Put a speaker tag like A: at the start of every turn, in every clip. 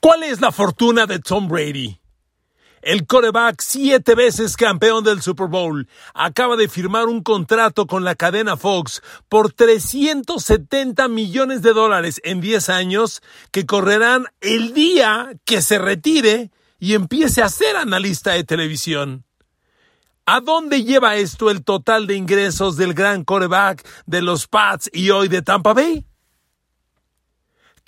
A: ¿Cuál es la fortuna de Tom Brady? El coreback, siete veces campeón del Super Bowl, acaba de firmar un contrato con la cadena Fox por 370 millones de dólares en 10 años que correrán el día que se retire y empiece a ser analista de televisión. ¿A dónde lleva esto el total de ingresos del gran coreback de los Pats y hoy de Tampa Bay?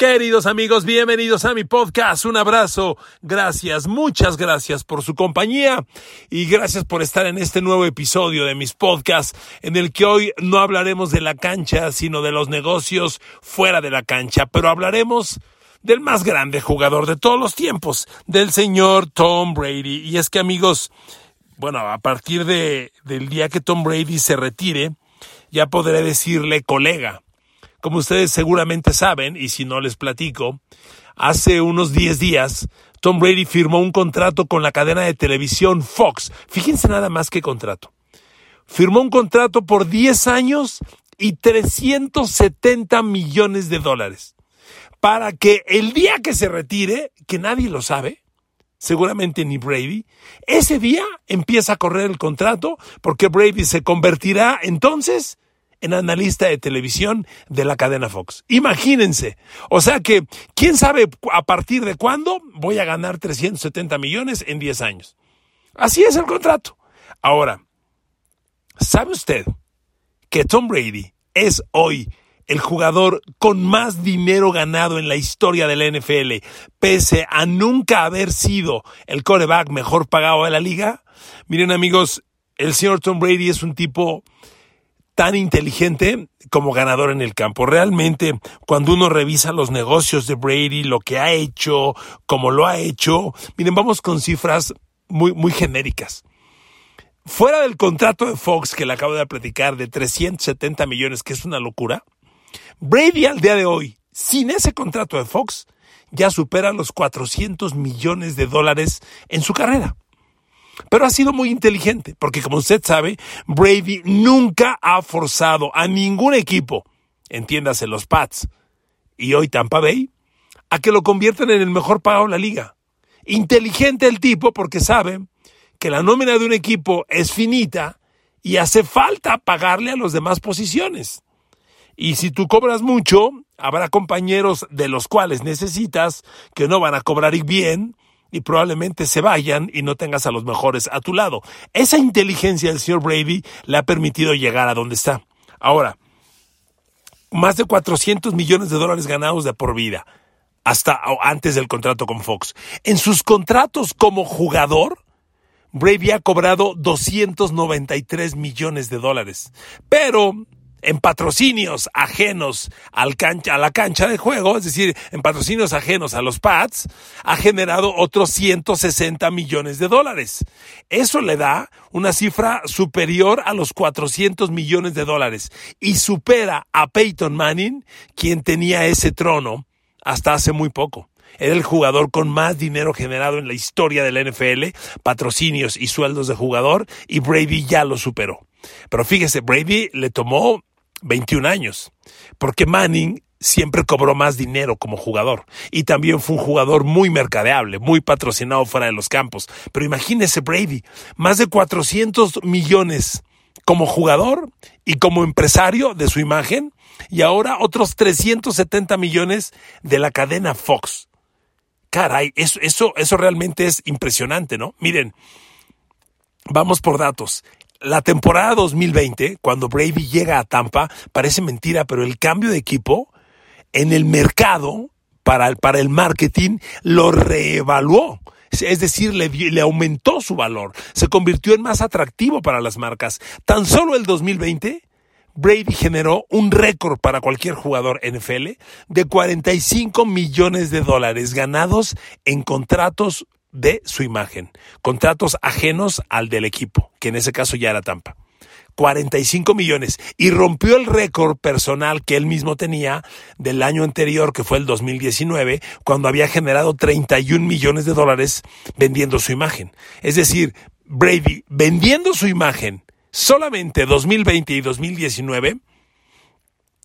A: Queridos amigos, bienvenidos a mi podcast. Un abrazo. Gracias, muchas gracias por su compañía y gracias por estar en este nuevo episodio de mis podcasts en el que hoy no hablaremos de la cancha, sino de los negocios fuera de la cancha, pero hablaremos del más grande jugador de todos los tiempos, del señor Tom Brady. Y es que amigos, bueno, a partir de, del día que Tom Brady se retire, ya podré decirle colega como ustedes seguramente saben, y si no les platico, hace unos 10 días Tom Brady firmó un contrato con la cadena de televisión Fox. Fíjense nada más que contrato. Firmó un contrato por 10 años y 370 millones de dólares. Para que el día que se retire, que nadie lo sabe, seguramente ni Brady, ese día empieza a correr el contrato porque Brady se convertirá entonces en analista de televisión de la cadena Fox. Imagínense. O sea que, ¿quién sabe a partir de cuándo voy a ganar 370 millones en 10 años? Así es el contrato. Ahora, ¿sabe usted que Tom Brady es hoy el jugador con más dinero ganado en la historia de la NFL, pese a nunca haber sido el coreback mejor pagado de la liga? Miren amigos, el señor Tom Brady es un tipo tan inteligente como ganador en el campo. Realmente, cuando uno revisa los negocios de Brady, lo que ha hecho, cómo lo ha hecho, miren, vamos con cifras muy, muy genéricas. Fuera del contrato de Fox que le acabo de platicar de 370 millones, que es una locura, Brady al día de hoy, sin ese contrato de Fox, ya supera los 400 millones de dólares en su carrera. Pero ha sido muy inteligente, porque como usted sabe, Brady nunca ha forzado a ningún equipo, entiéndase los Pats y hoy Tampa Bay, a que lo conviertan en el mejor pagado de la liga. Inteligente el tipo porque sabe que la nómina de un equipo es finita y hace falta pagarle a las demás posiciones. Y si tú cobras mucho, habrá compañeros de los cuales necesitas que no van a cobrar bien y probablemente se vayan y no tengas a los mejores a tu lado. Esa inteligencia del señor Brady le ha permitido llegar a donde está. Ahora, más de 400 millones de dólares ganados de por vida, hasta antes del contrato con Fox. En sus contratos como jugador, Brady ha cobrado 293 millones de dólares. Pero en patrocinios ajenos al cancha, a la cancha de juego, es decir, en patrocinios ajenos a los Pats, ha generado otros 160 millones de dólares. Eso le da una cifra superior a los 400 millones de dólares y supera a Peyton Manning, quien tenía ese trono hasta hace muy poco. Era el jugador con más dinero generado en la historia del NFL, patrocinios y sueldos de jugador, y Brady ya lo superó. Pero fíjese, Brady le tomó 21 años, porque Manning siempre cobró más dinero como jugador y también fue un jugador muy mercadeable, muy patrocinado fuera de los campos. Pero imagínese Brady, más de 400 millones como jugador y como empresario de su imagen y ahora otros 370 millones de la cadena Fox. Caray, eso, eso, eso realmente es impresionante, ¿no? Miren, vamos por datos la temporada 2020, cuando Brady llega a Tampa, parece mentira, pero el cambio de equipo en el mercado para el, marketing lo reevaluó. Es decir, le, le, aumentó su valor, se convirtió en más atractivo para las marcas. Tan solo el 2020, Brady generó un récord para cualquier jugador NFL de 45 millones de dólares ganados en contratos de su imagen, contratos ajenos al del equipo, que en ese caso ya era Tampa. 45 millones y rompió el récord personal que él mismo tenía del año anterior, que fue el 2019, cuando había generado 31 millones de dólares vendiendo su imagen. Es decir, Brady vendiendo su imagen solamente 2020 y 2019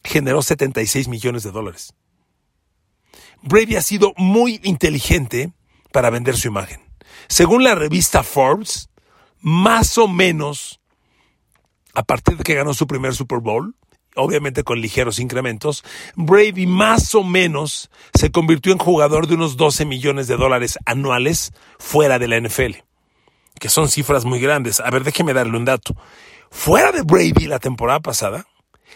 A: generó 76 millones de dólares. Brady ha sido muy inteligente para vender su imagen. Según la revista Forbes, más o menos, a partir de que ganó su primer Super Bowl, obviamente con ligeros incrementos, Brady más o menos se convirtió en jugador de unos 12 millones de dólares anuales fuera de la NFL, que son cifras muy grandes. A ver, déjeme darle un dato. Fuera de Brady la temporada pasada,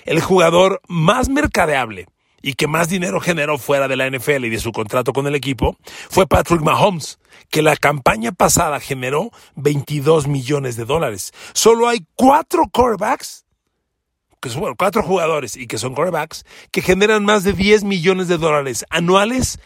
A: el jugador más mercadeable y que más dinero generó fuera de la NFL y de su contrato con el equipo fue Patrick Mahomes, que la campaña pasada generó 22 millones de dólares. Solo hay cuatro quarterbacks, que son cuatro jugadores y que son quarterbacks, que generan más de 10 millones de dólares anuales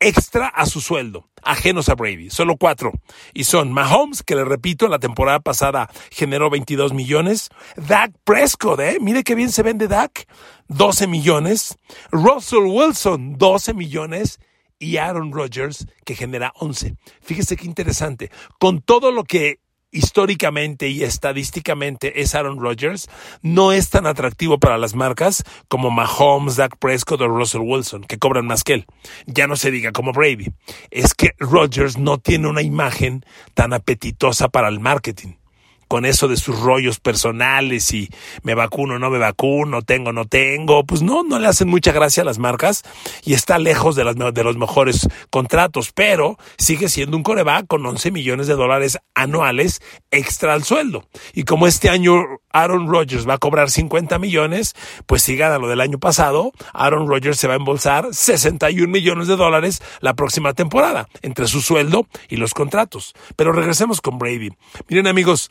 A: extra a su sueldo, ajenos a Brady, solo cuatro. Y son Mahomes, que le repito, la temporada pasada generó 22 millones. Dak Prescott, ¿eh? Mire qué bien se vende Dak, 12 millones. Russell Wilson, 12 millones. Y Aaron Rodgers, que genera 11. Fíjese qué interesante. Con todo lo que históricamente y estadísticamente es Aaron Rodgers, no es tan atractivo para las marcas como Mahomes, Dak Prescott o Russell Wilson, que cobran más que él. Ya no se diga como Brady. Es que Rodgers no tiene una imagen tan apetitosa para el marketing con eso de sus rollos personales y me vacuno, no me vacuno, tengo, no tengo, pues no, no le hacen mucha gracia a las marcas y está lejos de, las, de los mejores contratos, pero sigue siendo un coreback con 11 millones de dólares anuales extra al sueldo. Y como este año Aaron Rodgers va a cobrar 50 millones, pues si gana lo del año pasado, Aaron Rodgers se va a embolsar 61 millones de dólares la próxima temporada, entre su sueldo y los contratos. Pero regresemos con Brady. Miren amigos,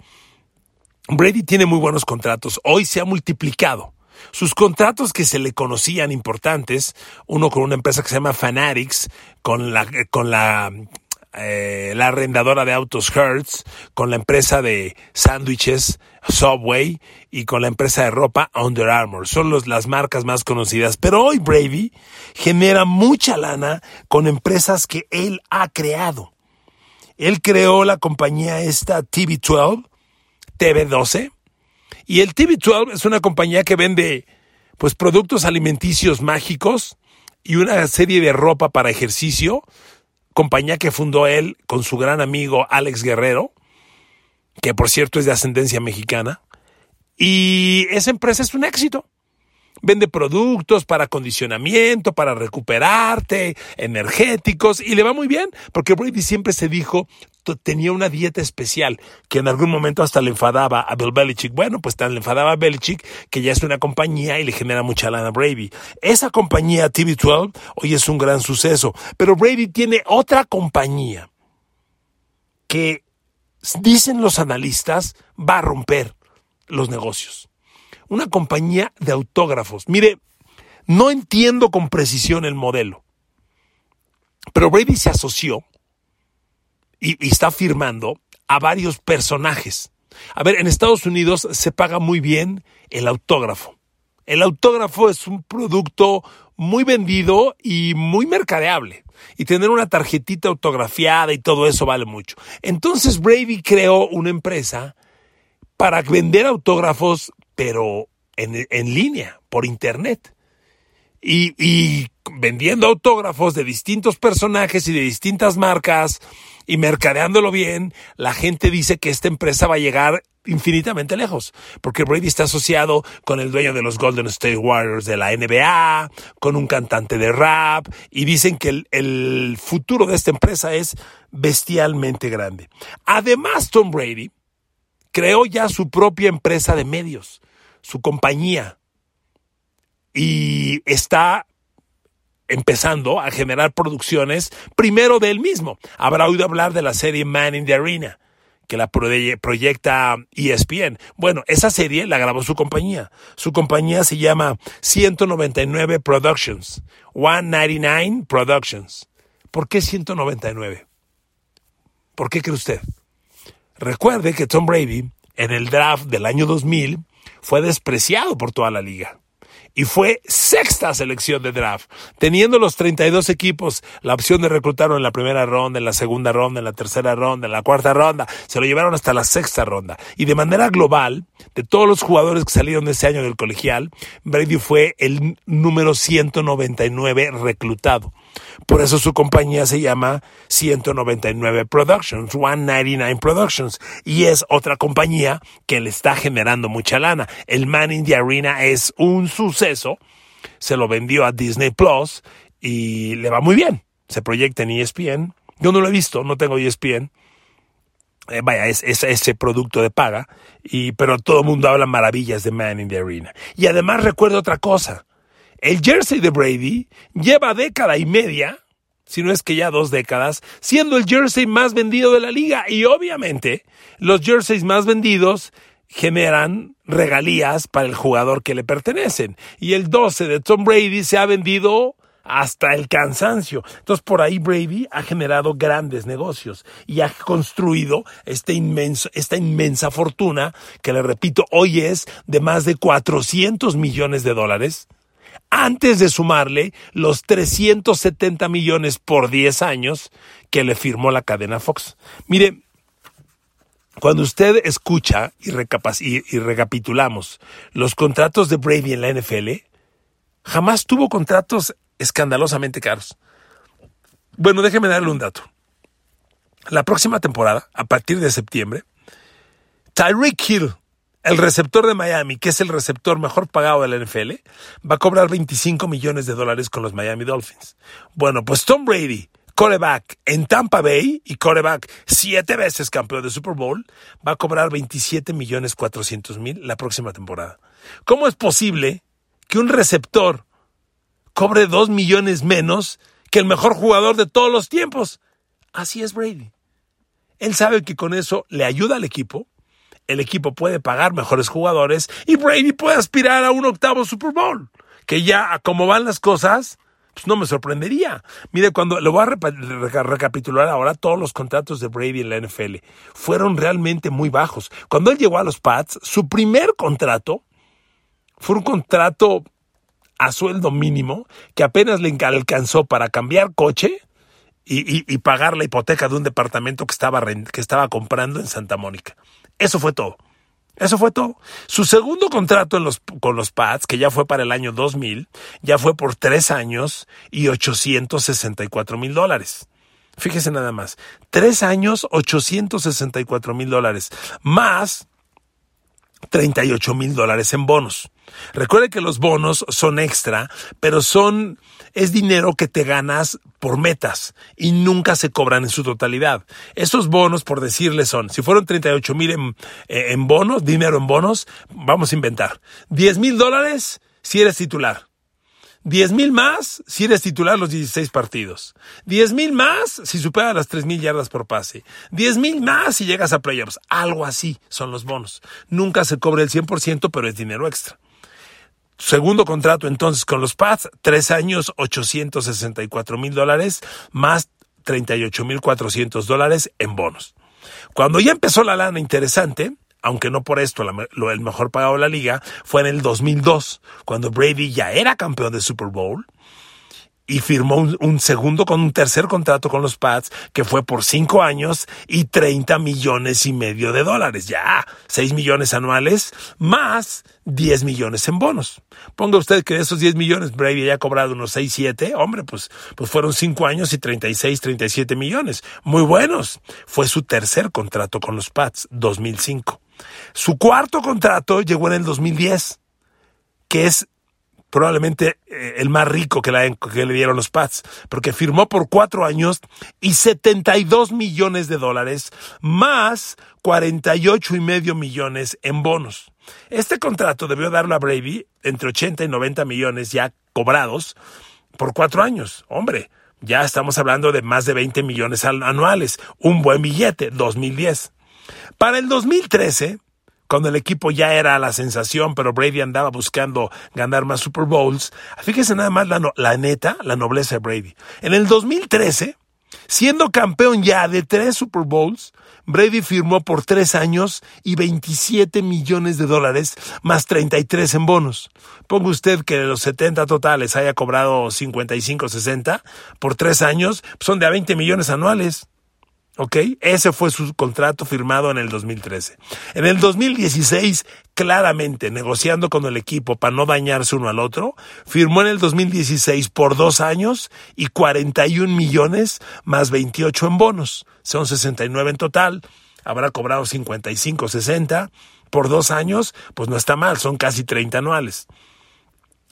A: Brady tiene muy buenos contratos. Hoy se ha multiplicado. Sus contratos que se le conocían importantes, uno con una empresa que se llama Fanatics, con la, con la, eh, la arrendadora de autos Hertz, con la empresa de sándwiches Subway y con la empresa de ropa Under Armour. Son los, las marcas más conocidas. Pero hoy Brady genera mucha lana con empresas que él ha creado. Él creó la compañía esta TV12, TV12. Y el TV12 es una compañía que vende pues productos alimenticios mágicos y una serie de ropa para ejercicio, compañía que fundó él con su gran amigo Alex Guerrero, que por cierto es de ascendencia mexicana. Y esa empresa es un éxito. Vende productos para acondicionamiento, para recuperarte, energéticos, y le va muy bien, porque Brady siempre se dijo, tenía una dieta especial, que en algún momento hasta le enfadaba a Bill Belichick. Bueno, pues tan le enfadaba a Belichick que ya es una compañía y le genera mucha lana a Brady. Esa compañía TV12 hoy es un gran suceso, pero Brady tiene otra compañía que, dicen los analistas, va a romper los negocios una compañía de autógrafos. Mire, no entiendo con precisión el modelo, pero Brady se asoció y, está firmando a varios personajes. A ver, en Estados Unidos se paga muy bien el autógrafo. El autógrafo es un producto muy vendido y muy mercadeable. Y tener una tarjetita autografiada y todo eso vale mucho. Entonces Brady creó una empresa para vender autógrafos pero en, línea, por internet. Y, y, vendiendo autógrafos de distintos personajes y de distintas marcas y mercadeándolo bien, la gente dice que esta empresa va a llegar infinitamente lejos, porque Brady está asociado con el dueño de los Golden State Warriors de la NBA, con un cantante de rap, y dicen que el, el futuro de esta empresa es bestialmente grande. Además, Tom Brady creó ya su propia empresa de medios su compañía y está empezando a generar producciones primero de él mismo. Habrá oído hablar de la serie Man in the Arena, que la proyecta ESPN. Bueno, esa serie la grabó su compañía. Su compañía se llama 199 Productions, 199 Productions. ¿Por qué 199? ¿Por qué cree usted? Recuerde que Tom Brady, en el draft del año 2000, fue despreciado por toda la liga. Y fue sexta selección de draft, teniendo los 32 equipos la opción de reclutarlo en la primera ronda, en la segunda ronda, en la tercera ronda, en la cuarta ronda. Se lo llevaron hasta la sexta ronda. Y de manera global, de todos los jugadores que salieron ese año del colegial, Brady fue el número 199 reclutado. Por eso su compañía se llama 199 Productions, 199 Productions, y es otra compañía que le está generando mucha lana. El Man in the Arena es un suceso, se lo vendió a Disney Plus y le va muy bien. Se proyecta en ESPN. Yo no lo he visto, no tengo ESPN. Eh, vaya, es, ese producto de paga, y, pero todo el mundo habla maravillas de Man in the Arena. Y además recuerdo otra cosa. El jersey de Brady lleva década y media, si no es que ya dos décadas, siendo el jersey más vendido de la liga. Y obviamente los jerseys más vendidos generan regalías para el jugador que le pertenecen. Y el 12 de Tom Brady se ha vendido hasta el cansancio. Entonces por ahí Brady ha generado grandes negocios y ha construido este inmenso, esta inmensa fortuna que le repito hoy es de más de 400 millones de dólares antes de sumarle los 370 millones por 10 años que le firmó la cadena Fox. Mire, cuando usted escucha y, y, recapitulamos los contratos de Brady en la NFL, jamás tuvo contratos escandalosamente caros. Bueno, déjeme darle un dato. La próxima temporada, a partir de septiembre, Tyreek Hill, el receptor de Miami, que es el receptor mejor pagado de la NFL, va a cobrar 25 millones de dólares con los Miami Dolphins. Bueno, pues Tom Brady, coreback en Tampa Bay y coreback siete veces campeón de Super Bowl, va a cobrar 27 millones 400 mil la próxima temporada. ¿Cómo es posible que un receptor cobre 2 millones menos que el mejor jugador de todos los tiempos? Así es Brady. Él sabe que con eso le ayuda al equipo, el equipo puede pagar mejores jugadores y Brady puede aspirar a un octavo Super Bowl. Que ya, como van las cosas, pues no me sorprendería. Mire, cuando lo voy a recapitular ahora, todos los contratos de Brady en la NFL fueron realmente muy bajos. Cuando él llegó a los Pats, su primer contrato fue un contrato a sueldo mínimo que apenas le alcanzó para cambiar coche y, pagar la hipoteca de un departamento que estaba, que estaba comprando en Santa Mónica. Eso fue todo. Eso fue todo. Su segundo contrato con los Pats, que ya fue para el año 2000, ya fue por tres años y 864 mil dólares. Fíjese nada más. Tres años, 864 mil dólares. Más 38 mil dólares en bonos. Recuerde que los bonos son extra, pero son, es dinero que te ganas por metas y nunca se cobran en su totalidad. Esos bonos, por decirle, son, si fueron 38 mil en, eh, en bonos, dinero en bonos, vamos a inventar. 10 mil dólares si eres titular. 10 mil más si eres titular los 16 partidos. 10 mil más si superas las 3 mil yardas por pase. 10 mil más si llegas a playoffs. Algo así son los bonos. Nunca se cobra el 100%, pero es dinero extra. Segundo contrato entonces con los Pats, tres años, 864 mil dólares, más 38 mil 400 dólares en bonos. Cuando ya empezó la lana interesante, aunque no por esto lo, el mejor pagado de la liga, fue en el 2002, cuando Brady ya era campeón de Super Bowl y firmó un, segundo con un tercer contrato con los Pats que fue por cinco años y 30 millones y medio de dólares. Ya, 6 millones anuales más 10 millones en bonos. Ponga usted que de esos 10 millones Brady haya cobrado unos 6, 7. Hombre, pues, pues fueron cinco años y 36, 37 millones. Muy buenos. Fue su tercer contrato con los Pats, 2005. Su cuarto contrato llegó en el 2010, que es probablemente eh, el más rico que, que, le dieron los Pats, porque firmó por cuatro años y 72 millones de dólares, más 48 y medio millones en bonos. Este contrato debió darle a Brady entre 80 y 90 millones ya cobrados por cuatro años. Hombre, ya estamos hablando de más de 20 millones anuales. Un buen billete, 2010. Para el 2013, cuando el equipo ya era la sensación, pero Brady andaba buscando ganar más Super Bowls, fíjese nada más la, la neta, la nobleza de Brady. En el 2013, siendo campeón ya de tres Super Bowls, Brady firmó por tres años y 27 millones de dólares más 33 en bonos. Ponga usted que de los 70 totales haya cobrado 55, 60 por tres años, son de a 20 millones anuales. ¿Ok? Ese fue su contrato firmado en el 2013. En el 2016, claramente negociando con el equipo para no dañarse uno al otro, firmó en el 2016 por dos años y 41 millones más 28 en bonos. Son 69 en total. Habrá cobrado 55, 60 por dos años, pues no está mal, son casi 30 anuales.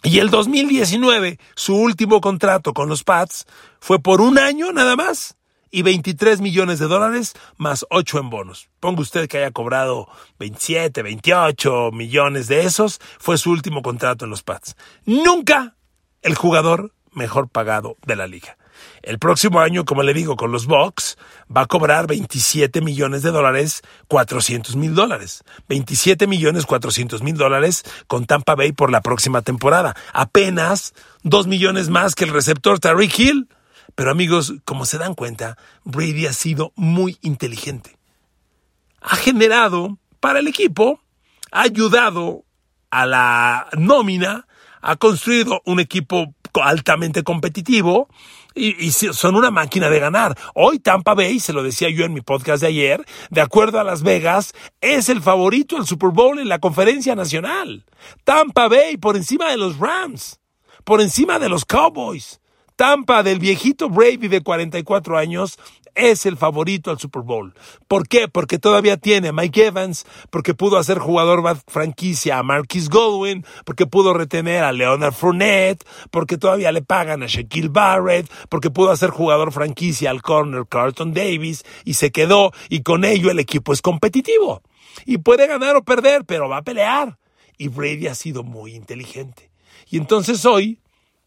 A: Y el 2019, su último contrato con los Pats fue por un año nada más y 23 millones de dólares más 8 en bonos. Ponga usted que haya cobrado 27, 28 millones de esos, fue su último contrato en los Pats. Nunca el jugador mejor pagado de la liga. El próximo año, como le digo, con los Bucks, va a cobrar 27 millones de dólares, 400 mil dólares. 27 millones 400 mil dólares con Tampa Bay por la próxima temporada. Apenas 2 millones más que el receptor Tariq Hill. Pero amigos, como se dan cuenta, Brady ha sido muy inteligente. Ha generado para el equipo, ha ayudado a la nómina, ha construido un equipo altamente competitivo y, son una máquina de ganar. Hoy Tampa Bay, se lo decía yo en mi podcast de ayer, de acuerdo a Las Vegas, es el favorito al Super Bowl en la conferencia nacional. Tampa Bay por encima de los Rams, por encima de los Cowboys. Tampa del viejito Brady de 44 años es el favorito al Super Bowl. ¿Por qué? Porque todavía tiene a Mike Evans, porque pudo hacer jugador franquicia a Marquis Godwin, porque pudo retener a Leonard Fournette, porque todavía le pagan a Shaquille Barrett, porque pudo hacer jugador franquicia al corner Carlton Davis y se quedó y con ello el equipo es competitivo. Y puede ganar o perder, pero va a pelear. Y Brady ha sido muy inteligente. Y entonces hoy,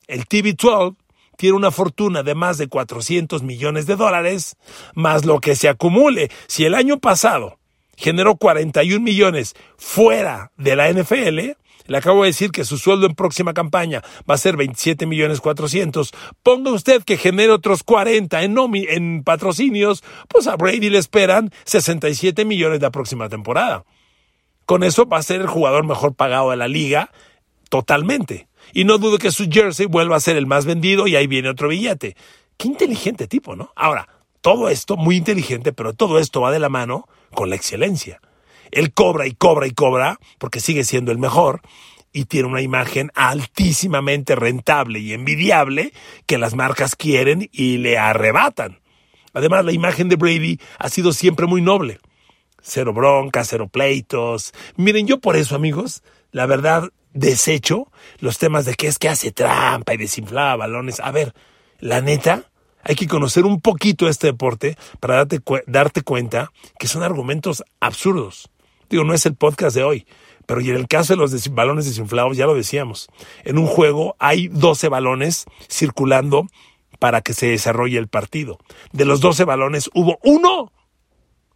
A: el TV12 tiene una fortuna de más de 400 millones de dólares, más lo que se acumule. Si el año pasado generó 41 millones fuera de la NFL, le acabo de decir que su sueldo en próxima campaña va a ser 27 millones 400. Ponga usted que genere otros 40 en, en patrocinios, pues a Brady le esperan 67 millones la próxima temporada. Con eso va a ser el jugador mejor pagado de la liga totalmente. Y no dudo que su jersey vuelva a ser el más vendido y ahí viene otro billete. Qué inteligente tipo, ¿no? Ahora, todo esto, muy inteligente, pero todo esto va de la mano con la excelencia. Él cobra y cobra y cobra porque sigue siendo el mejor y tiene una imagen altísimamente rentable y envidiable que las marcas quieren y le arrebatan. Además, la imagen de Brady ha sido siempre muy noble. Cero broncas, cero pleitos. Miren, yo por eso, amigos, la verdad, desecho los temas de que es que hace trampa y desinflaba balones. A ver, la neta, hay que conocer un poquito este deporte para darte, darte cuenta que son argumentos absurdos. Digo, no es el podcast de hoy, pero en el caso de los balones desinflados, ya lo decíamos, en un juego hay 12 balones circulando para que se desarrolle el partido. De los 12 balones hubo uno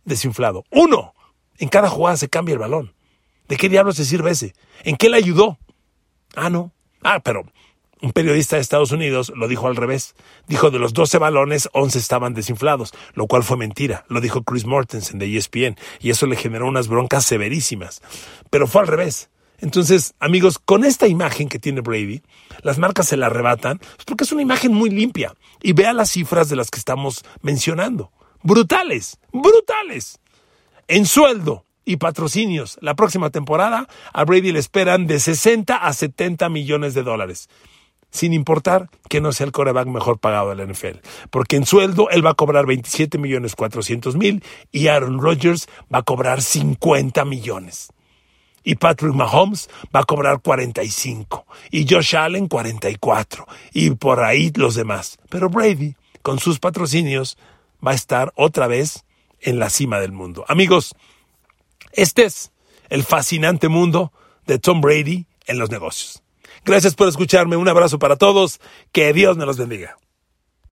A: desinflado, uno. En cada jugada se cambia el balón. ¿De qué diablos se sirve ese? ¿En qué le ayudó? Ah, no. Ah, pero un periodista de Estados Unidos lo dijo al revés. Dijo de los 12 balones, 11 estaban desinflados, lo cual fue mentira. Lo dijo Chris Mortensen de ESPN y eso le generó unas broncas severísimas. Pero fue al revés. Entonces, amigos, con esta imagen que tiene Brady, las marcas se la arrebatan pues, porque es una imagen muy limpia. Y vea las cifras de las que estamos mencionando. Brutales, brutales. En sueldo, y patrocinios. La próxima temporada a Brady le esperan de 60 a 70 millones de dólares. Sin importar que no sea el coreback mejor pagado de la NFL. Porque en sueldo él va a cobrar 27 millones 400 mil y Aaron Rodgers va a cobrar 50 millones. Y Patrick Mahomes va a cobrar 45. Y Josh Allen 44. Y por ahí los demás. Pero Brady, con sus patrocinios, va a estar otra vez en la cima del mundo. Amigos, este es el fascinante mundo de Tom Brady en los negocios. Gracias por escucharme, un abrazo para todos, que Dios me los bendiga.